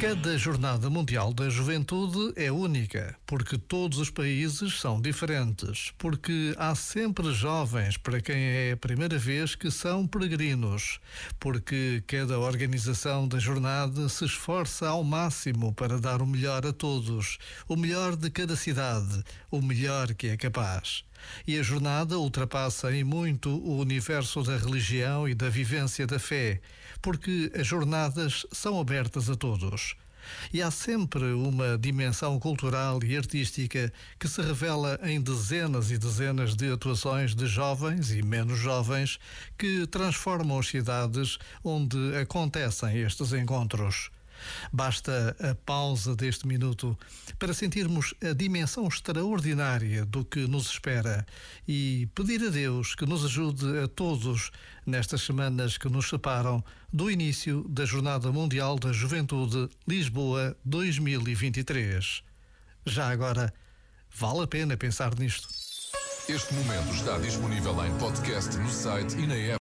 Cada Jornada Mundial da Juventude é única, porque todos os países são diferentes, porque há sempre jovens para quem é a primeira vez que são peregrinos, porque cada organização da jornada se esforça ao máximo para dar o melhor a todos, o melhor de cada cidade, o melhor que é capaz. E a jornada ultrapassa em muito o universo da religião e da vivência da fé, porque as jornadas são abertas a todos. E há sempre uma dimensão cultural e artística que se revela em dezenas e dezenas de atuações de jovens e menos jovens que transformam as cidades onde acontecem estes encontros. Basta a pausa deste minuto para sentirmos a dimensão extraordinária do que nos espera e pedir a Deus que nos ajude a todos nestas semanas que nos separam do início da Jornada Mundial da Juventude Lisboa 2023. Já agora, vale a pena pensar nisto. Este momento está disponível em podcast no site e na app.